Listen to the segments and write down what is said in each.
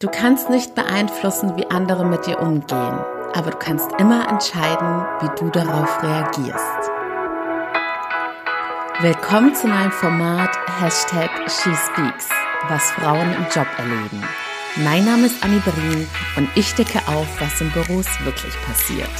Du kannst nicht beeinflussen, wie andere mit dir umgehen, aber du kannst immer entscheiden, wie du darauf reagierst. Willkommen zu meinem Format Hashtag SheSpeaks, was Frauen im Job erleben. Mein Name ist Annie Berin und ich decke auf, was in Büros wirklich passiert.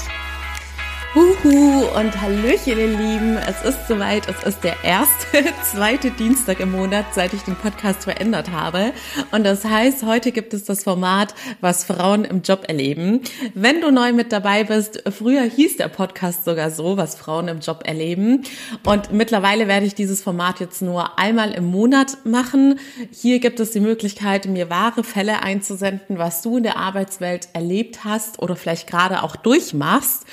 Huhu und Hallöchen, ihr Lieben. Es ist soweit. Es ist der erste, zweite Dienstag im Monat, seit ich den Podcast verändert habe. Und das heißt, heute gibt es das Format, was Frauen im Job erleben. Wenn du neu mit dabei bist, früher hieß der Podcast sogar so, was Frauen im Job erleben. Und mittlerweile werde ich dieses Format jetzt nur einmal im Monat machen. Hier gibt es die Möglichkeit, mir wahre Fälle einzusenden, was du in der Arbeitswelt erlebt hast oder vielleicht gerade auch durchmachst.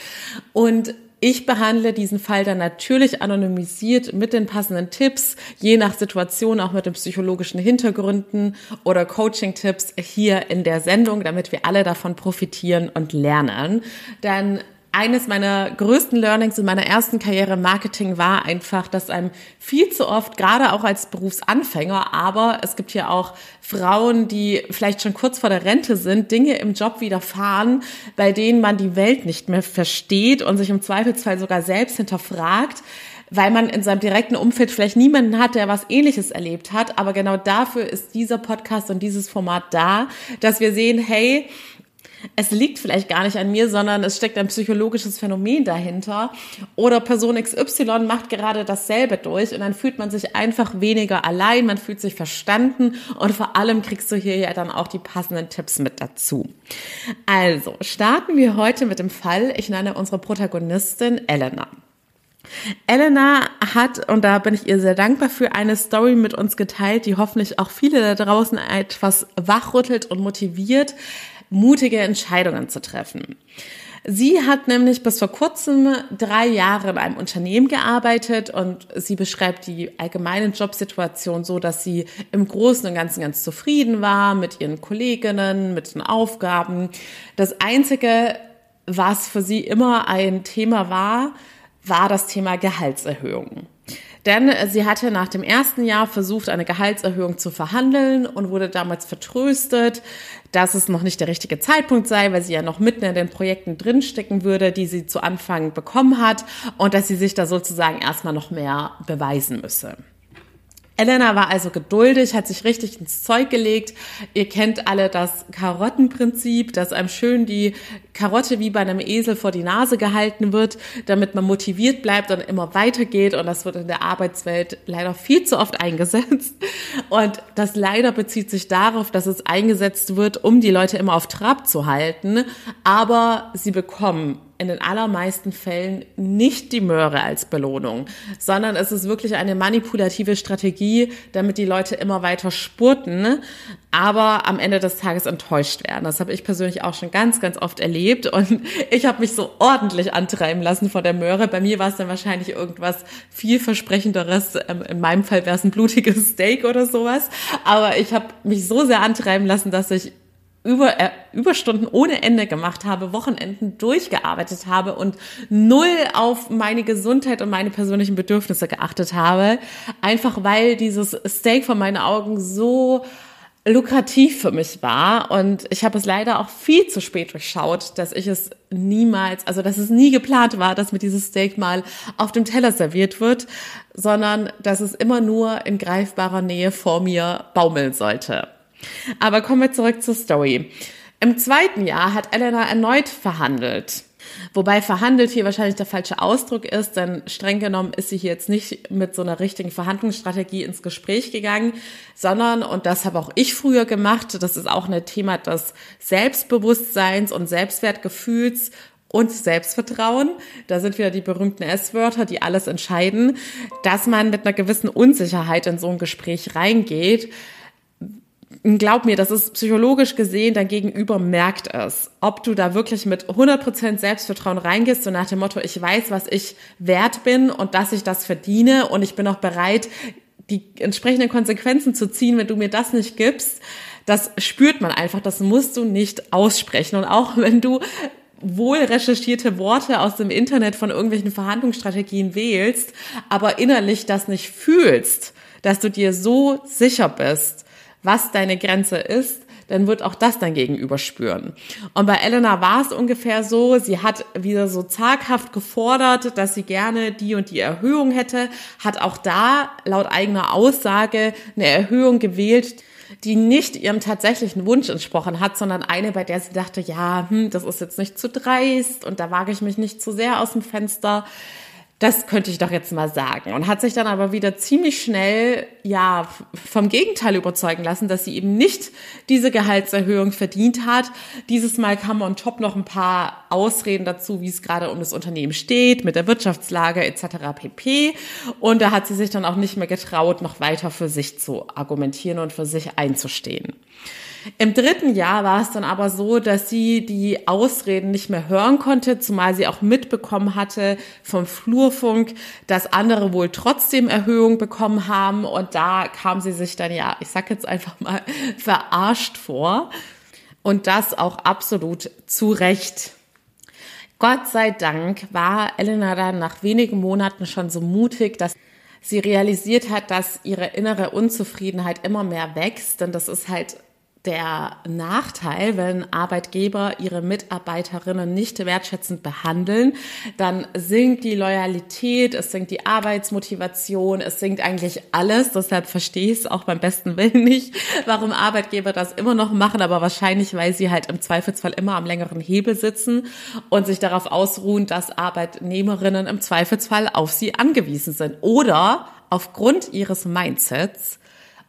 Und ich behandle diesen Fall dann natürlich anonymisiert mit den passenden Tipps, je nach Situation auch mit den psychologischen Hintergründen oder Coaching-Tipps hier in der Sendung, damit wir alle davon profitieren und lernen. Denn eines meiner größten Learnings in meiner ersten Karriere im Marketing war einfach, dass einem viel zu oft, gerade auch als Berufsanfänger, aber es gibt ja auch Frauen, die vielleicht schon kurz vor der Rente sind, Dinge im Job widerfahren, bei denen man die Welt nicht mehr versteht und sich im Zweifelsfall sogar selbst hinterfragt weil man in seinem direkten Umfeld vielleicht niemanden hat, der was ähnliches erlebt hat. Aber genau dafür ist dieser Podcast und dieses Format da, dass wir sehen, hey, es liegt vielleicht gar nicht an mir, sondern es steckt ein psychologisches Phänomen dahinter. Oder Person XY macht gerade dasselbe durch und dann fühlt man sich einfach weniger allein, man fühlt sich verstanden und vor allem kriegst du hier ja dann auch die passenden Tipps mit dazu. Also, starten wir heute mit dem Fall, ich nenne unsere Protagonistin Elena. Elena hat, und da bin ich ihr sehr dankbar für, eine Story mit uns geteilt, die hoffentlich auch viele da draußen etwas wachrüttelt und motiviert, mutige Entscheidungen zu treffen. Sie hat nämlich bis vor kurzem drei Jahre in einem Unternehmen gearbeitet und sie beschreibt die allgemeine Jobsituation so, dass sie im Großen und Ganzen ganz zufrieden war mit ihren Kolleginnen, mit den Aufgaben. Das Einzige, was für sie immer ein Thema war, war das Thema Gehaltserhöhung. Denn sie hatte nach dem ersten Jahr versucht, eine Gehaltserhöhung zu verhandeln und wurde damals vertröstet, dass es noch nicht der richtige Zeitpunkt sei, weil sie ja noch mitten in den Projekten drinstecken würde, die sie zu Anfang bekommen hat und dass sie sich da sozusagen erstmal noch mehr beweisen müsse. Elena war also geduldig, hat sich richtig ins Zeug gelegt. Ihr kennt alle das Karottenprinzip, dass einem schön die Karotte wie bei einem Esel vor die Nase gehalten wird, damit man motiviert bleibt und immer weitergeht. Und das wird in der Arbeitswelt leider viel zu oft eingesetzt. Und das leider bezieht sich darauf, dass es eingesetzt wird, um die Leute immer auf Trab zu halten. Aber sie bekommen in den allermeisten Fällen nicht die Möhre als Belohnung, sondern es ist wirklich eine manipulative Strategie, damit die Leute immer weiter spurten, aber am Ende des Tages enttäuscht werden. Das habe ich persönlich auch schon ganz, ganz oft erlebt und ich habe mich so ordentlich antreiben lassen vor der Möhre. Bei mir war es dann wahrscheinlich irgendwas vielversprechenderes. Ähm, in meinem Fall wäre es ein blutiges Steak oder sowas. Aber ich habe mich so sehr antreiben lassen, dass ich über, äh, Überstunden ohne Ende gemacht habe, Wochenenden durchgearbeitet habe und null auf meine Gesundheit und meine persönlichen Bedürfnisse geachtet habe. Einfach weil dieses Steak von meinen Augen so lukrativ für mich war und ich habe es leider auch viel zu spät durchschaut, dass ich es niemals, also dass es nie geplant war, dass mir dieses Steak mal auf dem Teller serviert wird, sondern dass es immer nur in greifbarer Nähe vor mir baumeln sollte. Aber kommen wir zurück zur Story. Im zweiten Jahr hat Elena erneut verhandelt. Wobei verhandelt hier wahrscheinlich der falsche Ausdruck ist, denn streng genommen ist sie hier jetzt nicht mit so einer richtigen Verhandlungsstrategie ins Gespräch gegangen, sondern, und das habe auch ich früher gemacht, das ist auch ein Thema des Selbstbewusstseins und Selbstwertgefühls und Selbstvertrauen. Da sind wieder die berühmten S-Wörter, die alles entscheiden, dass man mit einer gewissen Unsicherheit in so ein Gespräch reingeht glaub mir, das ist psychologisch gesehen, dein Gegenüber merkt es. Ob du da wirklich mit 100% Selbstvertrauen reingehst, so nach dem Motto, ich weiß, was ich wert bin und dass ich das verdiene und ich bin auch bereit, die entsprechenden Konsequenzen zu ziehen, wenn du mir das nicht gibst. Das spürt man einfach, das musst du nicht aussprechen. Und auch wenn du wohl recherchierte Worte aus dem Internet von irgendwelchen Verhandlungsstrategien wählst, aber innerlich das nicht fühlst, dass du dir so sicher bist, was deine Grenze ist, dann wird auch das dein Gegenüber spüren. Und bei Elena war es ungefähr so, sie hat wieder so zaghaft gefordert, dass sie gerne die und die Erhöhung hätte, hat auch da laut eigener Aussage eine Erhöhung gewählt, die nicht ihrem tatsächlichen Wunsch entsprochen hat, sondern eine, bei der sie dachte, ja, hm, das ist jetzt nicht zu dreist und da wage ich mich nicht zu sehr aus dem Fenster das könnte ich doch jetzt mal sagen. Und hat sich dann aber wieder ziemlich schnell, ja, vom Gegenteil überzeugen lassen, dass sie eben nicht diese Gehaltserhöhung verdient hat. Dieses Mal kam on top noch ein paar Ausreden dazu, wie es gerade um das Unternehmen steht, mit der Wirtschaftslage etc. pp. Und da hat sie sich dann auch nicht mehr getraut, noch weiter für sich zu argumentieren und für sich einzustehen. Im dritten Jahr war es dann aber so, dass sie die Ausreden nicht mehr hören konnte, zumal sie auch mitbekommen hatte vom Flurfunk, dass andere wohl trotzdem Erhöhung bekommen haben. Und da kam sie sich dann ja, ich sag jetzt einfach mal, verarscht vor. Und das auch absolut zu Recht. Gott sei Dank war Elena dann nach wenigen Monaten schon so mutig, dass sie realisiert hat, dass ihre innere Unzufriedenheit immer mehr wächst. Denn das ist halt der Nachteil, wenn Arbeitgeber ihre Mitarbeiterinnen nicht wertschätzend behandeln, dann sinkt die Loyalität, es sinkt die Arbeitsmotivation, es sinkt eigentlich alles. Deshalb verstehe ich es auch beim besten Willen nicht, warum Arbeitgeber das immer noch machen, aber wahrscheinlich, weil sie halt im Zweifelsfall immer am längeren Hebel sitzen und sich darauf ausruhen, dass Arbeitnehmerinnen im Zweifelsfall auf sie angewiesen sind oder aufgrund ihres Mindsets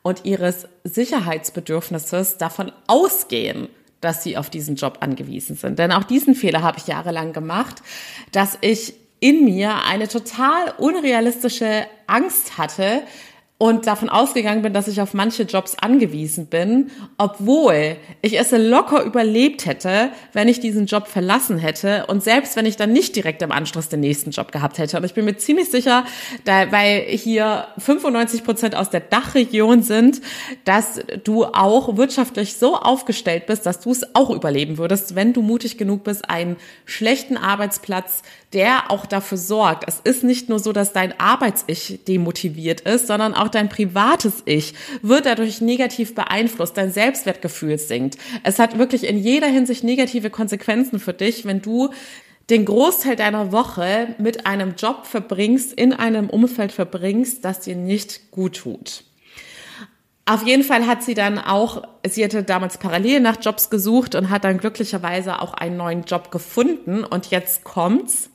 und ihres Sicherheitsbedürfnisses davon ausgehen, dass sie auf diesen Job angewiesen sind. Denn auch diesen Fehler habe ich jahrelang gemacht, dass ich in mir eine total unrealistische Angst hatte, und davon ausgegangen bin, dass ich auf manche Jobs angewiesen bin, obwohl ich es locker überlebt hätte, wenn ich diesen Job verlassen hätte und selbst wenn ich dann nicht direkt im Anschluss den nächsten Job gehabt hätte. Und ich bin mir ziemlich sicher, da, weil hier 95 Prozent aus der Dachregion sind, dass du auch wirtschaftlich so aufgestellt bist, dass du es auch überleben würdest, wenn du mutig genug bist, einen schlechten Arbeitsplatz der auch dafür sorgt. Es ist nicht nur so, dass dein Arbeits-Ich demotiviert ist, sondern auch dein privates Ich wird dadurch negativ beeinflusst. Dein Selbstwertgefühl sinkt. Es hat wirklich in jeder Hinsicht negative Konsequenzen für dich, wenn du den Großteil deiner Woche mit einem Job verbringst, in einem Umfeld verbringst, das dir nicht gut tut. Auf jeden Fall hat sie dann auch, sie hatte damals parallel nach Jobs gesucht und hat dann glücklicherweise auch einen neuen Job gefunden. Und jetzt kommt's.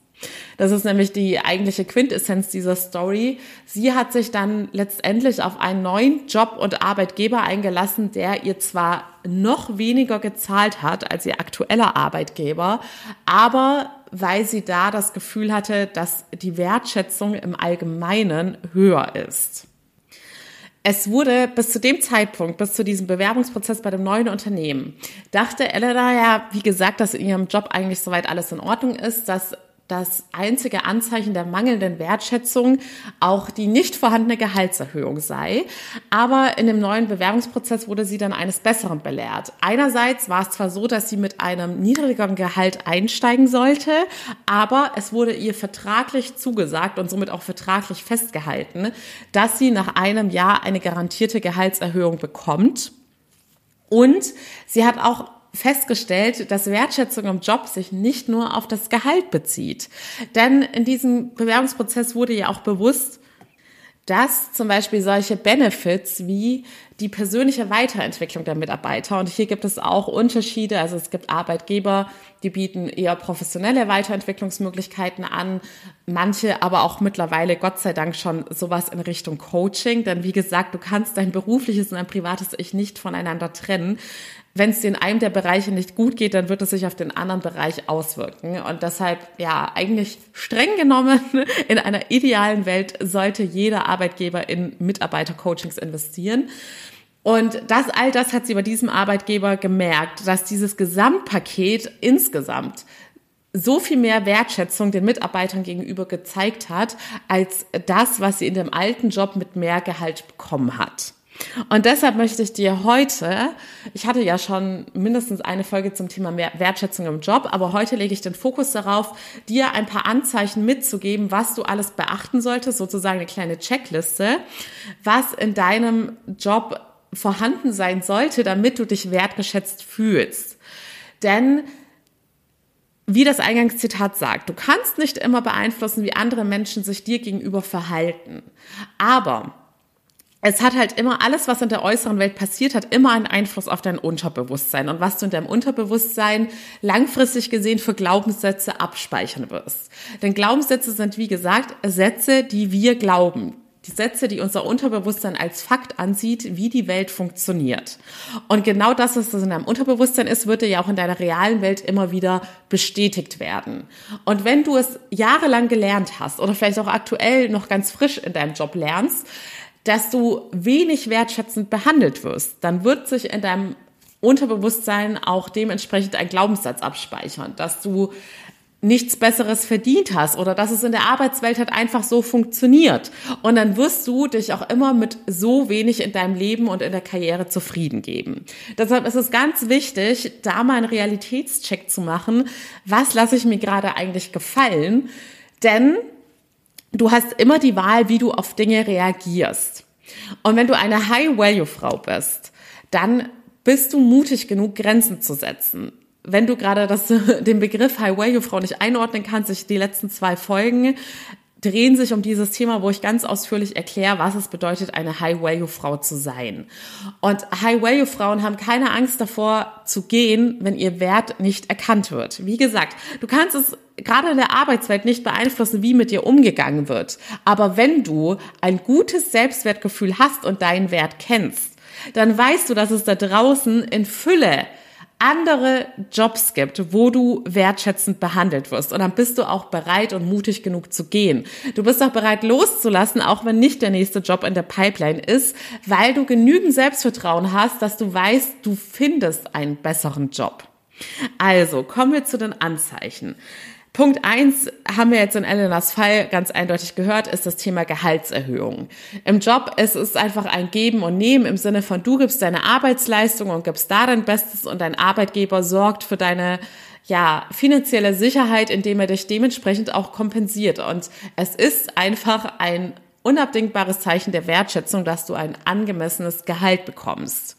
Das ist nämlich die eigentliche Quintessenz dieser Story. Sie hat sich dann letztendlich auf einen neuen Job und Arbeitgeber eingelassen, der ihr zwar noch weniger gezahlt hat als ihr aktueller Arbeitgeber, aber weil sie da das Gefühl hatte, dass die Wertschätzung im Allgemeinen höher ist. Es wurde bis zu dem Zeitpunkt, bis zu diesem Bewerbungsprozess bei dem neuen Unternehmen, dachte Elena ja, wie gesagt, dass in ihrem Job eigentlich soweit alles in Ordnung ist, dass das einzige Anzeichen der mangelnden Wertschätzung auch die nicht vorhandene Gehaltserhöhung sei. Aber in dem neuen Bewerbungsprozess wurde sie dann eines Besseren belehrt. Einerseits war es zwar so, dass sie mit einem niedrigeren Gehalt einsteigen sollte, aber es wurde ihr vertraglich zugesagt und somit auch vertraglich festgehalten, dass sie nach einem Jahr eine garantierte Gehaltserhöhung bekommt. Und sie hat auch festgestellt, dass Wertschätzung im Job sich nicht nur auf das Gehalt bezieht. Denn in diesem Bewerbungsprozess wurde ja auch bewusst, dass zum Beispiel solche Benefits wie die persönliche Weiterentwicklung der Mitarbeiter, und hier gibt es auch Unterschiede, also es gibt Arbeitgeber, die bieten eher professionelle Weiterentwicklungsmöglichkeiten an, manche aber auch mittlerweile, Gott sei Dank, schon sowas in Richtung Coaching, denn wie gesagt, du kannst dein berufliches und dein privates Ich nicht voneinander trennen. Wenn es in einem der Bereiche nicht gut geht, dann wird es sich auf den anderen Bereich auswirken. Und deshalb, ja, eigentlich streng genommen, in einer idealen Welt sollte jeder Arbeitgeber in Mitarbeitercoachings investieren. Und das, all das hat sie bei diesem Arbeitgeber gemerkt, dass dieses Gesamtpaket insgesamt so viel mehr Wertschätzung den Mitarbeitern gegenüber gezeigt hat, als das, was sie in dem alten Job mit mehr Gehalt bekommen hat. Und deshalb möchte ich dir heute, ich hatte ja schon mindestens eine Folge zum Thema Wertschätzung im Job, aber heute lege ich den Fokus darauf, dir ein paar Anzeichen mitzugeben, was du alles beachten solltest, sozusagen eine kleine Checkliste, was in deinem Job vorhanden sein sollte, damit du dich wertgeschätzt fühlst. Denn wie das Eingangszitat sagt, du kannst nicht immer beeinflussen, wie andere Menschen sich dir gegenüber verhalten. Aber es hat halt immer alles, was in der äußeren Welt passiert, hat immer einen Einfluss auf dein Unterbewusstsein und was du in deinem Unterbewusstsein langfristig gesehen für Glaubenssätze abspeichern wirst. Denn Glaubenssätze sind, wie gesagt, Sätze, die wir glauben, die Sätze, die unser Unterbewusstsein als Fakt ansieht, wie die Welt funktioniert. Und genau das, was das in deinem Unterbewusstsein ist, wird dir ja auch in deiner realen Welt immer wieder bestätigt werden. Und wenn du es jahrelang gelernt hast oder vielleicht auch aktuell noch ganz frisch in deinem Job lernst, dass du wenig wertschätzend behandelt wirst, dann wird sich in deinem Unterbewusstsein auch dementsprechend ein Glaubenssatz abspeichern, dass du nichts Besseres verdient hast oder dass es in der Arbeitswelt halt einfach so funktioniert. Und dann wirst du dich auch immer mit so wenig in deinem Leben und in der Karriere zufrieden geben. Deshalb ist es ganz wichtig, da mal einen Realitätscheck zu machen. Was lasse ich mir gerade eigentlich gefallen? Denn du hast immer die Wahl, wie du auf Dinge reagierst. Und wenn du eine High-Value-Frau bist, dann bist du mutig genug, Grenzen zu setzen wenn du gerade das, den Begriff High-Value-Frau nicht einordnen kannst, ich, die letzten zwei Folgen drehen sich um dieses Thema, wo ich ganz ausführlich erkläre, was es bedeutet, eine High-Value-Frau zu sein. Und High-Value-Frauen haben keine Angst davor zu gehen, wenn ihr Wert nicht erkannt wird. Wie gesagt, du kannst es gerade in der Arbeitswelt nicht beeinflussen, wie mit dir umgegangen wird. Aber wenn du ein gutes Selbstwertgefühl hast und deinen Wert kennst, dann weißt du, dass es da draußen in Fülle andere Jobs gibt, wo du wertschätzend behandelt wirst. Und dann bist du auch bereit und mutig genug zu gehen. Du bist auch bereit loszulassen, auch wenn nicht der nächste Job in der Pipeline ist, weil du genügend Selbstvertrauen hast, dass du weißt, du findest einen besseren Job. Also kommen wir zu den Anzeichen. Punkt eins haben wir jetzt in Elenas Fall ganz eindeutig gehört, ist das Thema Gehaltserhöhung. Im Job es ist einfach ein Geben und Nehmen im Sinne von du gibst deine Arbeitsleistung und gibst da dein Bestes und dein Arbeitgeber sorgt für deine ja, finanzielle Sicherheit, indem er dich dementsprechend auch kompensiert. Und es ist einfach ein unabdingbares Zeichen der Wertschätzung, dass du ein angemessenes Gehalt bekommst.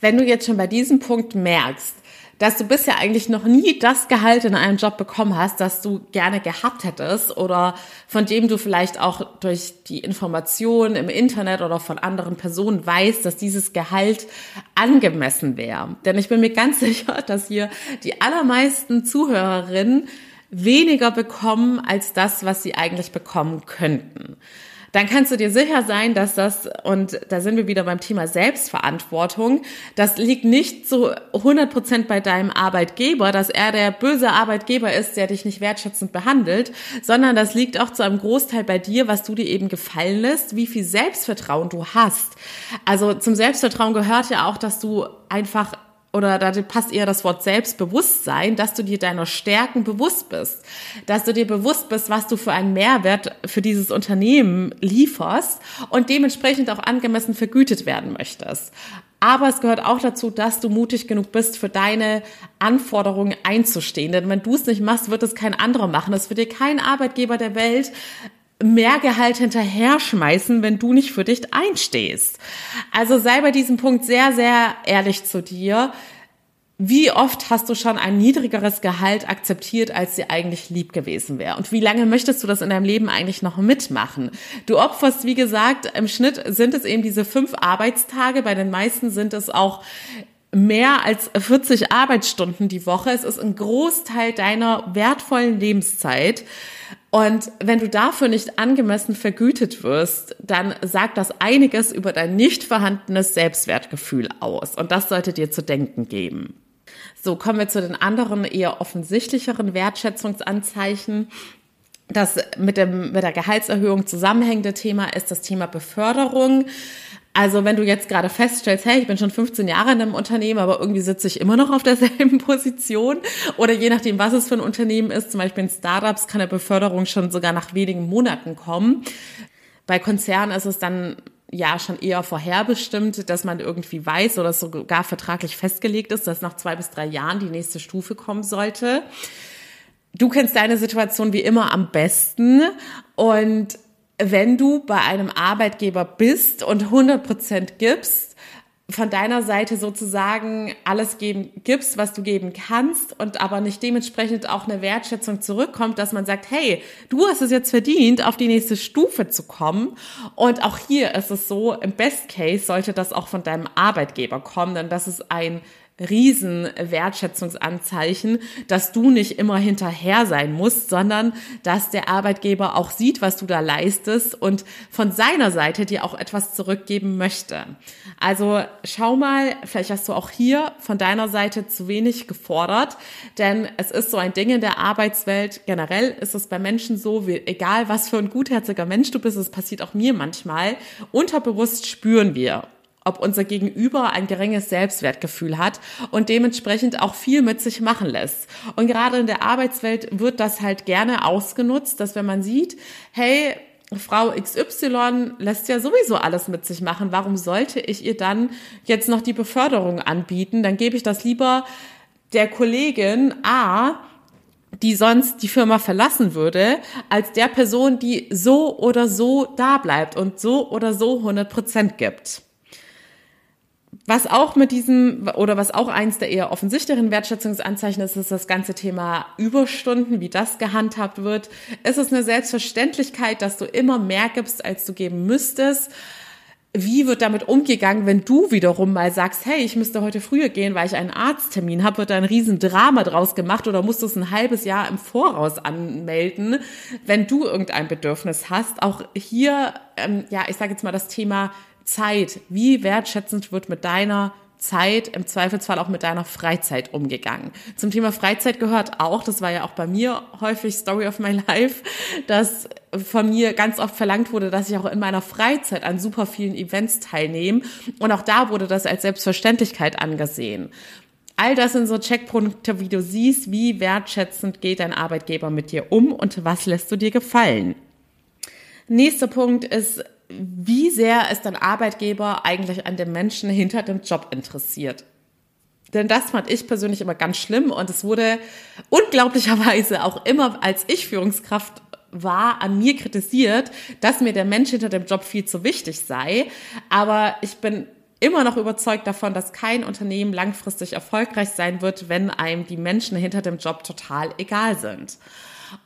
Wenn du jetzt schon bei diesem Punkt merkst, dass du bisher eigentlich noch nie das Gehalt in einem Job bekommen hast, das du gerne gehabt hättest oder von dem du vielleicht auch durch die Informationen im Internet oder von anderen Personen weißt, dass dieses Gehalt angemessen wäre. Denn ich bin mir ganz sicher, dass hier die allermeisten Zuhörerinnen weniger bekommen als das, was sie eigentlich bekommen könnten dann kannst du dir sicher sein, dass das, und da sind wir wieder beim Thema Selbstverantwortung, das liegt nicht so 100 Prozent bei deinem Arbeitgeber, dass er der böse Arbeitgeber ist, der dich nicht wertschätzend behandelt, sondern das liegt auch zu einem Großteil bei dir, was du dir eben gefallen lässt, wie viel Selbstvertrauen du hast. Also zum Selbstvertrauen gehört ja auch, dass du einfach oder da passt eher das Wort Selbstbewusstsein, dass du dir deiner Stärken bewusst bist, dass du dir bewusst bist, was du für einen Mehrwert für dieses Unternehmen lieferst und dementsprechend auch angemessen vergütet werden möchtest. Aber es gehört auch dazu, dass du mutig genug bist, für deine Anforderungen einzustehen. Denn wenn du es nicht machst, wird es kein anderer machen. Es wird dir kein Arbeitgeber der Welt mehr Gehalt hinterher schmeißen, wenn du nicht für dich einstehst. Also sei bei diesem Punkt sehr, sehr ehrlich zu dir. Wie oft hast du schon ein niedrigeres Gehalt akzeptiert, als dir eigentlich lieb gewesen wäre? Und wie lange möchtest du das in deinem Leben eigentlich noch mitmachen? Du opferst, wie gesagt, im Schnitt sind es eben diese fünf Arbeitstage. Bei den meisten sind es auch mehr als 40 Arbeitsstunden die Woche. Es ist ein Großteil deiner wertvollen Lebenszeit. Und wenn du dafür nicht angemessen vergütet wirst, dann sagt das einiges über dein nicht vorhandenes Selbstwertgefühl aus. Und das sollte dir zu denken geben. So kommen wir zu den anderen eher offensichtlicheren Wertschätzungsanzeichen. Das mit, dem, mit der Gehaltserhöhung zusammenhängende Thema ist das Thema Beförderung. Also wenn du jetzt gerade feststellst, hey, ich bin schon 15 Jahre in einem Unternehmen, aber irgendwie sitze ich immer noch auf derselben Position oder je nachdem, was es für ein Unternehmen ist, zum Beispiel in Startups kann eine Beförderung schon sogar nach wenigen Monaten kommen. Bei Konzernen ist es dann ja schon eher vorherbestimmt, dass man irgendwie weiß oder sogar vertraglich festgelegt ist, dass nach zwei bis drei Jahren die nächste Stufe kommen sollte. Du kennst deine Situation wie immer am besten und wenn du bei einem Arbeitgeber bist und 100 Prozent gibst, von deiner Seite sozusagen alles geben gibst, was du geben kannst und aber nicht dementsprechend auch eine Wertschätzung zurückkommt, dass man sagt, hey, du hast es jetzt verdient, auf die nächste Stufe zu kommen. Und auch hier ist es so, im Best Case sollte das auch von deinem Arbeitgeber kommen, denn das ist ein riesen Wertschätzungsanzeichen, dass du nicht immer hinterher sein musst, sondern dass der Arbeitgeber auch sieht, was du da leistest und von seiner Seite dir auch etwas zurückgeben möchte. Also schau mal, vielleicht hast du auch hier von deiner Seite zu wenig gefordert, denn es ist so ein Ding in der Arbeitswelt. Generell ist es bei Menschen so, wie, egal was für ein gutherziger Mensch du bist, es passiert auch mir manchmal, unterbewusst spüren wir, ob unser Gegenüber ein geringes Selbstwertgefühl hat und dementsprechend auch viel mit sich machen lässt. Und gerade in der Arbeitswelt wird das halt gerne ausgenutzt, dass wenn man sieht, hey, Frau XY lässt ja sowieso alles mit sich machen, warum sollte ich ihr dann jetzt noch die Beförderung anbieten? Dann gebe ich das lieber der Kollegin A, die sonst die Firma verlassen würde, als der Person, die so oder so da bleibt und so oder so 100 Prozent gibt. Was auch mit diesem, oder was auch eins der eher offensichtlichen Wertschätzungsanzeichen ist, ist das ganze Thema Überstunden, wie das gehandhabt wird. Ist es eine Selbstverständlichkeit, dass du immer mehr gibst, als du geben müsstest? Wie wird damit umgegangen, wenn du wiederum mal sagst, hey, ich müsste heute früher gehen, weil ich einen Arzttermin habe, wird da ein Riesendrama draus gemacht oder musst du es ein halbes Jahr im Voraus anmelden, wenn du irgendein Bedürfnis hast? Auch hier, ähm, ja, ich sage jetzt mal das Thema Zeit, wie wertschätzend wird mit deiner Zeit, im Zweifelsfall auch mit deiner Freizeit umgegangen. Zum Thema Freizeit gehört auch, das war ja auch bei mir häufig Story of my life, dass von mir ganz oft verlangt wurde, dass ich auch in meiner Freizeit an super vielen Events teilnehme. Und auch da wurde das als Selbstverständlichkeit angesehen. All das sind so Checkpunkte, wie du siehst, wie wertschätzend geht dein Arbeitgeber mit dir um und was lässt du dir gefallen. Nächster Punkt ist wie sehr ist dein Arbeitgeber eigentlich an dem Menschen hinter dem Job interessiert. Denn das fand ich persönlich immer ganz schlimm und es wurde unglaublicherweise auch immer, als ich Führungskraft war, an mir kritisiert, dass mir der Mensch hinter dem Job viel zu wichtig sei. Aber ich bin immer noch überzeugt davon, dass kein Unternehmen langfristig erfolgreich sein wird, wenn einem die Menschen hinter dem Job total egal sind.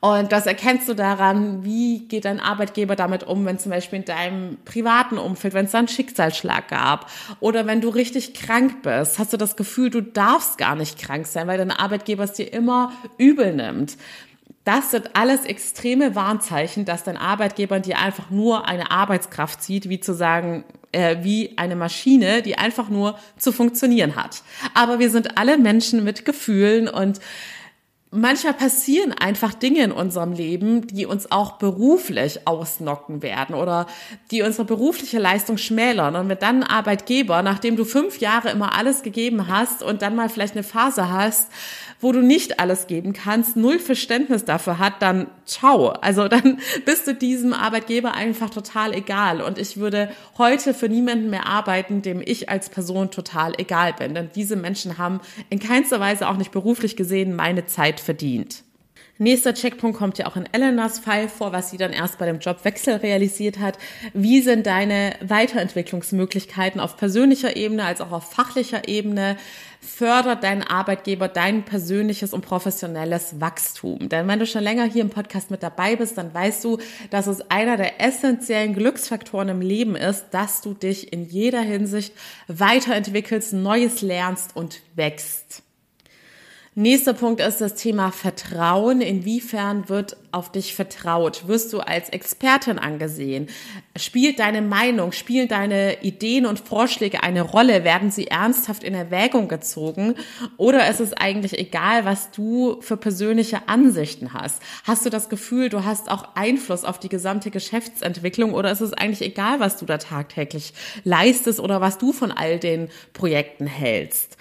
Und das erkennst du daran, wie geht dein Arbeitgeber damit um, wenn zum Beispiel in deinem privaten Umfeld, wenn es da einen Schicksalsschlag gab oder wenn du richtig krank bist, hast du das Gefühl, du darfst gar nicht krank sein, weil dein Arbeitgeber es dir immer übel nimmt. Das sind alles extreme Warnzeichen, dass dein Arbeitgeber dir einfach nur eine Arbeitskraft sieht, wie zu sagen, äh, wie eine Maschine, die einfach nur zu funktionieren hat. Aber wir sind alle Menschen mit Gefühlen und manchmal passieren einfach Dinge in unserem Leben, die uns auch beruflich ausnocken werden oder die unsere berufliche Leistung schmälern. Und wenn dann ein Arbeitgeber, nachdem du fünf Jahre immer alles gegeben hast und dann mal vielleicht eine Phase hast, wo du nicht alles geben kannst, null Verständnis dafür hat, dann ciao. Also dann bist du diesem Arbeitgeber einfach total egal. Und ich würde heute für niemanden mehr arbeiten, dem ich als Person total egal bin. Denn diese Menschen haben in keinster Weise auch nicht beruflich gesehen meine Zeit verdient. Nächster Checkpunkt kommt ja auch in Elenas Fall vor, was sie dann erst bei dem Jobwechsel realisiert hat. Wie sind deine Weiterentwicklungsmöglichkeiten auf persönlicher Ebene als auch auf fachlicher Ebene? Fördert dein Arbeitgeber dein persönliches und professionelles Wachstum? Denn wenn du schon länger hier im Podcast mit dabei bist, dann weißt du, dass es einer der essentiellen Glücksfaktoren im Leben ist, dass du dich in jeder Hinsicht weiterentwickelst, Neues lernst und wächst. Nächster Punkt ist das Thema Vertrauen. Inwiefern wird auf dich vertraut? Wirst du als Expertin angesehen? Spielt deine Meinung, spielen deine Ideen und Vorschläge eine Rolle? Werden sie ernsthaft in Erwägung gezogen? Oder ist es eigentlich egal, was du für persönliche Ansichten hast? Hast du das Gefühl, du hast auch Einfluss auf die gesamte Geschäftsentwicklung? Oder ist es eigentlich egal, was du da tagtäglich leistest oder was du von all den Projekten hältst?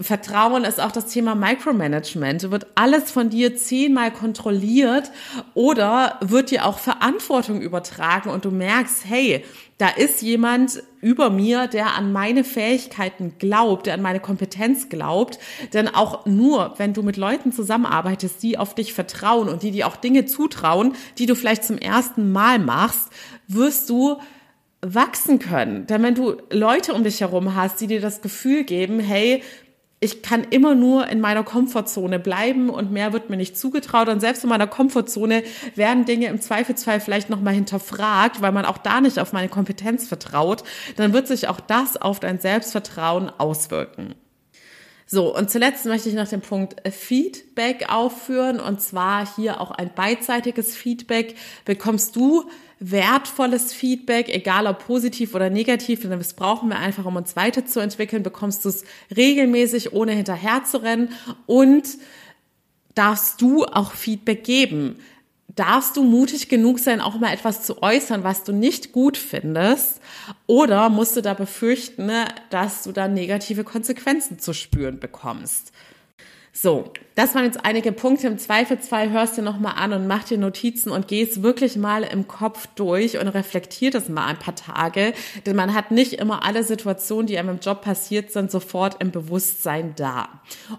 Vertrauen ist auch das Thema Micromanagement. Wird alles von dir zehnmal kontrolliert oder wird dir auch Verantwortung übertragen und du merkst, hey, da ist jemand über mir, der an meine Fähigkeiten glaubt, der an meine Kompetenz glaubt. Denn auch nur, wenn du mit Leuten zusammenarbeitest, die auf dich vertrauen und die dir auch Dinge zutrauen, die du vielleicht zum ersten Mal machst, wirst du wachsen können. Denn wenn du Leute um dich herum hast, die dir das Gefühl geben, hey, ich kann immer nur in meiner Komfortzone bleiben und mehr wird mir nicht zugetraut. Und selbst in meiner Komfortzone werden Dinge im Zweifelsfall vielleicht nochmal hinterfragt, weil man auch da nicht auf meine Kompetenz vertraut. Dann wird sich auch das auf dein Selbstvertrauen auswirken. So, und zuletzt möchte ich noch den Punkt Feedback aufführen. Und zwar hier auch ein beidseitiges Feedback. Bekommst du wertvolles Feedback, egal ob positiv oder negativ, denn das brauchen wir einfach, um uns weiterzuentwickeln, bekommst du es regelmäßig, ohne hinterher zu rennen und darfst du auch Feedback geben. Darfst du mutig genug sein, auch mal etwas zu äußern, was du nicht gut findest? Oder musst du da befürchten, dass du dann negative Konsequenzen zu spüren bekommst? So, das waren jetzt einige Punkte. Im Zweifelsfall hörst du nochmal an und mach dir Notizen und gehst wirklich mal im Kopf durch und reflektiert das mal ein paar Tage. Denn man hat nicht immer alle Situationen, die einem im Job passiert sind, sofort im Bewusstsein da.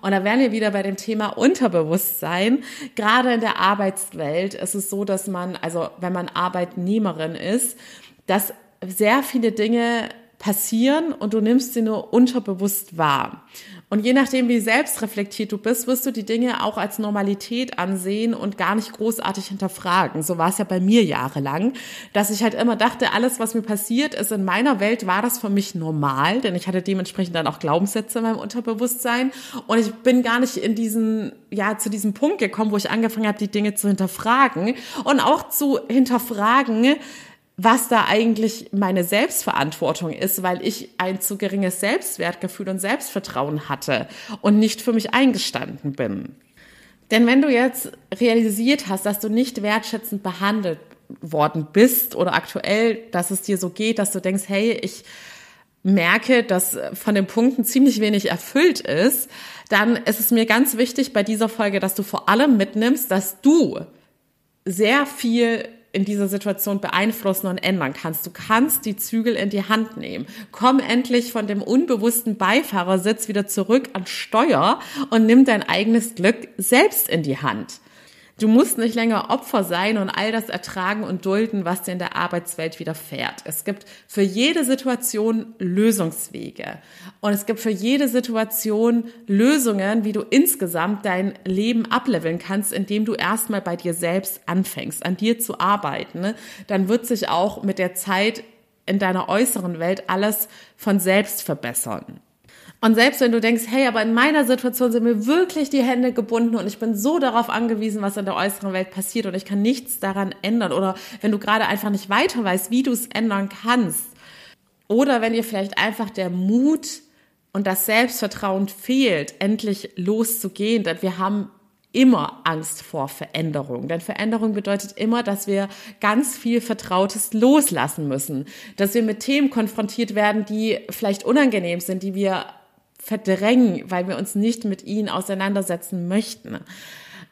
Und da wären wir wieder bei dem Thema Unterbewusstsein. Gerade in der Arbeitswelt ist es so, dass man, also wenn man Arbeitnehmerin ist, dass sehr viele Dinge passieren und du nimmst sie nur unterbewusst wahr. Und je nachdem, wie selbstreflektiert du bist, wirst du die Dinge auch als Normalität ansehen und gar nicht großartig hinterfragen. So war es ja bei mir jahrelang, dass ich halt immer dachte, alles, was mir passiert ist in meiner Welt, war das für mich normal, denn ich hatte dementsprechend dann auch Glaubenssätze in meinem Unterbewusstsein und ich bin gar nicht in diesen, ja, zu diesem Punkt gekommen, wo ich angefangen habe, die Dinge zu hinterfragen und auch zu hinterfragen, was da eigentlich meine Selbstverantwortung ist, weil ich ein zu geringes Selbstwertgefühl und Selbstvertrauen hatte und nicht für mich eingestanden bin. Denn wenn du jetzt realisiert hast, dass du nicht wertschätzend behandelt worden bist oder aktuell, dass es dir so geht, dass du denkst, hey, ich merke, dass von den Punkten ziemlich wenig erfüllt ist, dann ist es mir ganz wichtig bei dieser Folge, dass du vor allem mitnimmst, dass du sehr viel in dieser Situation beeinflussen und ändern kannst. Du kannst die Zügel in die Hand nehmen. Komm endlich von dem unbewussten Beifahrersitz wieder zurück an Steuer und nimm dein eigenes Glück selbst in die Hand. Du musst nicht länger Opfer sein und all das ertragen und dulden, was dir in der Arbeitswelt widerfährt. Es gibt für jede Situation Lösungswege. Und es gibt für jede Situation Lösungen, wie du insgesamt dein Leben ableveln kannst, indem du erstmal bei dir selbst anfängst, an dir zu arbeiten. Dann wird sich auch mit der Zeit in deiner äußeren Welt alles von selbst verbessern. Und selbst wenn du denkst, hey, aber in meiner Situation sind mir wirklich die Hände gebunden und ich bin so darauf angewiesen, was in der äußeren Welt passiert und ich kann nichts daran ändern oder wenn du gerade einfach nicht weiter weißt, wie du es ändern kannst oder wenn dir vielleicht einfach der Mut und das Selbstvertrauen fehlt, endlich loszugehen, denn wir haben immer Angst vor Veränderung. Denn Veränderung bedeutet immer, dass wir ganz viel Vertrautes loslassen müssen, dass wir mit Themen konfrontiert werden, die vielleicht unangenehm sind, die wir verdrängen, weil wir uns nicht mit ihnen auseinandersetzen möchten.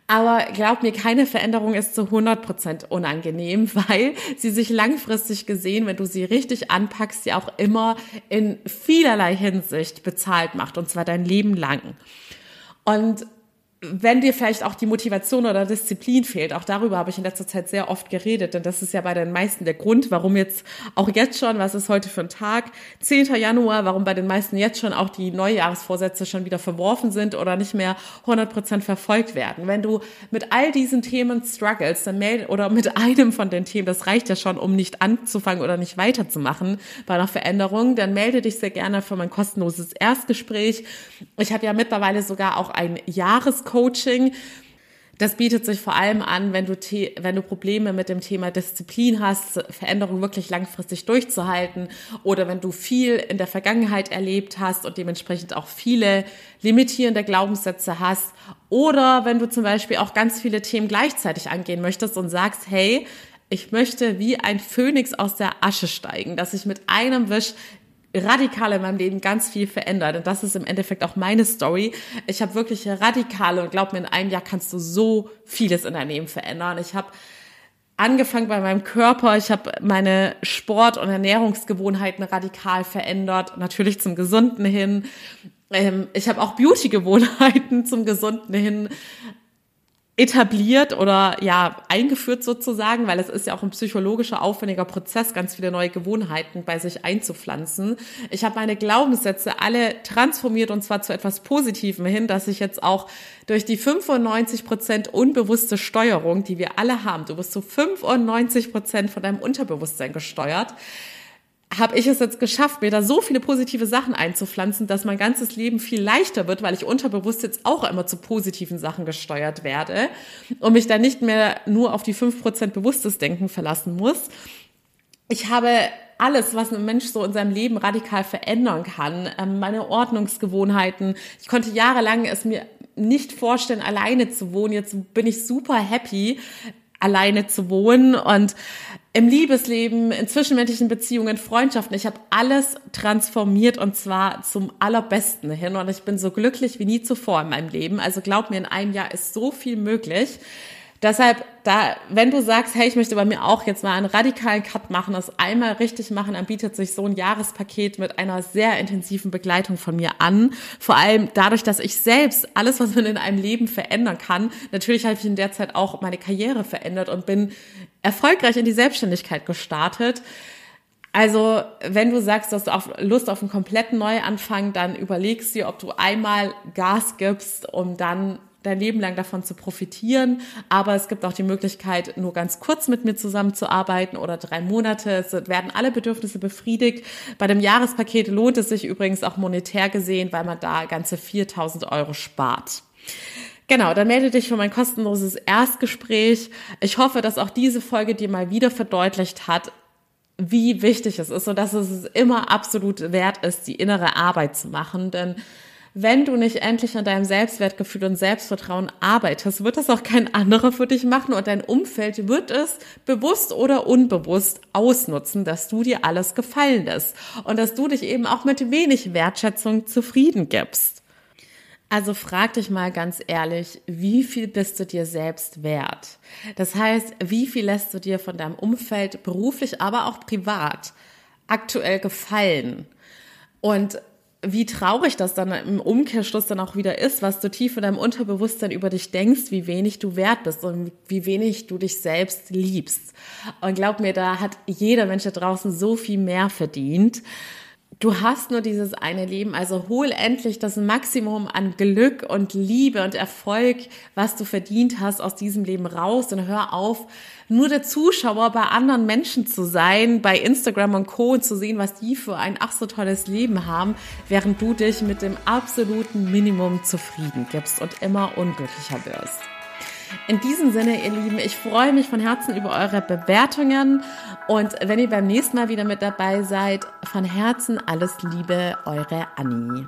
Aber glaub mir, keine Veränderung ist zu 100 Prozent unangenehm, weil sie sich langfristig gesehen, wenn du sie richtig anpackst, ja auch immer in vielerlei Hinsicht bezahlt macht, und zwar dein Leben lang. Und wenn dir vielleicht auch die Motivation oder Disziplin fehlt, auch darüber habe ich in letzter Zeit sehr oft geredet, denn das ist ja bei den meisten der Grund, warum jetzt auch jetzt schon, was ist heute für ein Tag, 10. Januar, warum bei den meisten jetzt schon auch die Neujahrsvorsätze schon wieder verworfen sind oder nicht mehr 100% verfolgt werden. Wenn du mit all diesen Themen struggles, dann melde, oder mit einem von den Themen, das reicht ja schon, um nicht anzufangen oder nicht weiterzumachen bei einer Veränderung, dann melde dich sehr gerne für mein kostenloses Erstgespräch. Ich habe ja mittlerweile sogar auch ein Jahres Coaching. Das bietet sich vor allem an, wenn du, wenn du Probleme mit dem Thema Disziplin hast, Veränderungen wirklich langfristig durchzuhalten oder wenn du viel in der Vergangenheit erlebt hast und dementsprechend auch viele limitierende Glaubenssätze hast oder wenn du zum Beispiel auch ganz viele Themen gleichzeitig angehen möchtest und sagst, hey, ich möchte wie ein Phönix aus der Asche steigen, dass ich mit einem Wisch radikal in meinem Leben ganz viel verändert. Und das ist im Endeffekt auch meine Story. Ich habe wirklich radikale und glaub mir, in einem Jahr kannst du so vieles in deinem Leben verändern. Ich habe angefangen bei meinem Körper. Ich habe meine Sport- und Ernährungsgewohnheiten radikal verändert, natürlich zum Gesunden hin. Ähm, ich habe auch Beauty-Gewohnheiten zum Gesunden hin etabliert oder ja eingeführt sozusagen, weil es ist ja auch ein psychologischer aufwendiger Prozess, ganz viele neue Gewohnheiten bei sich einzupflanzen. Ich habe meine Glaubenssätze alle transformiert und zwar zu etwas Positivem hin, dass ich jetzt auch durch die 95 Prozent unbewusste Steuerung, die wir alle haben, du wirst zu 95 Prozent von deinem Unterbewusstsein gesteuert, habe ich es jetzt geschafft, mir da so viele positive Sachen einzupflanzen, dass mein ganzes Leben viel leichter wird, weil ich unterbewusst jetzt auch immer zu positiven Sachen gesteuert werde und mich da nicht mehr nur auf die fünf Prozent bewusstes Denken verlassen muss. Ich habe alles, was ein Mensch so in seinem Leben radikal verändern kann, ähm, meine Ordnungsgewohnheiten. Ich konnte jahrelang es mir nicht vorstellen, alleine zu wohnen. Jetzt bin ich super happy, alleine zu wohnen und im Liebesleben, in zwischenmenschlichen Beziehungen, Freundschaften. Ich habe alles transformiert und zwar zum allerbesten hin und ich bin so glücklich wie nie zuvor in meinem Leben. Also glaub mir, in einem Jahr ist so viel möglich. Deshalb, da, wenn du sagst, hey, ich möchte bei mir auch jetzt mal einen radikalen Cut machen, das einmal richtig machen, dann bietet sich so ein Jahrespaket mit einer sehr intensiven Begleitung von mir an. Vor allem dadurch, dass ich selbst alles, was man in einem Leben verändern kann, natürlich habe ich in der Zeit auch meine Karriere verändert und bin erfolgreich in die Selbstständigkeit gestartet. Also, wenn du sagst, dass du auf Lust auf einen kompletten Neuanfang, dann überlegst du, ob du einmal Gas gibst, um dann dein Leben lang davon zu profitieren. Aber es gibt auch die Möglichkeit, nur ganz kurz mit mir zusammenzuarbeiten oder drei Monate. Es werden alle Bedürfnisse befriedigt. Bei dem Jahrespaket lohnt es sich übrigens auch monetär gesehen, weil man da ganze 4000 Euro spart. Genau, dann melde dich für mein kostenloses Erstgespräch. Ich hoffe, dass auch diese Folge dir mal wieder verdeutlicht hat, wie wichtig es ist und dass es immer absolut wert ist, die innere Arbeit zu machen. Denn wenn du nicht endlich an deinem Selbstwertgefühl und Selbstvertrauen arbeitest, wird das auch kein anderer für dich machen und dein Umfeld wird es bewusst oder unbewusst ausnutzen, dass du dir alles gefallen lässt und dass du dich eben auch mit wenig Wertschätzung zufrieden gibst. Also frag dich mal ganz ehrlich, wie viel bist du dir selbst wert? Das heißt, wie viel lässt du dir von deinem Umfeld beruflich, aber auch privat aktuell gefallen? Und wie traurig das dann im Umkehrschluss dann auch wieder ist, was du tief in deinem Unterbewusstsein über dich denkst, wie wenig du wert bist und wie wenig du dich selbst liebst. Und glaub mir, da hat jeder Mensch da draußen so viel mehr verdient. Du hast nur dieses eine Leben, also hol endlich das Maximum an Glück und Liebe und Erfolg, was du verdient hast, aus diesem Leben raus und hör auf, nur der Zuschauer bei anderen Menschen zu sein, bei Instagram und Co. und zu sehen, was die für ein ach so tolles Leben haben, während du dich mit dem absoluten Minimum zufrieden gibst und immer unglücklicher wirst. In diesem Sinne, ihr Lieben, ich freue mich von Herzen über eure Bewertungen und wenn ihr beim nächsten Mal wieder mit dabei seid, von Herzen alles Liebe, eure Annie.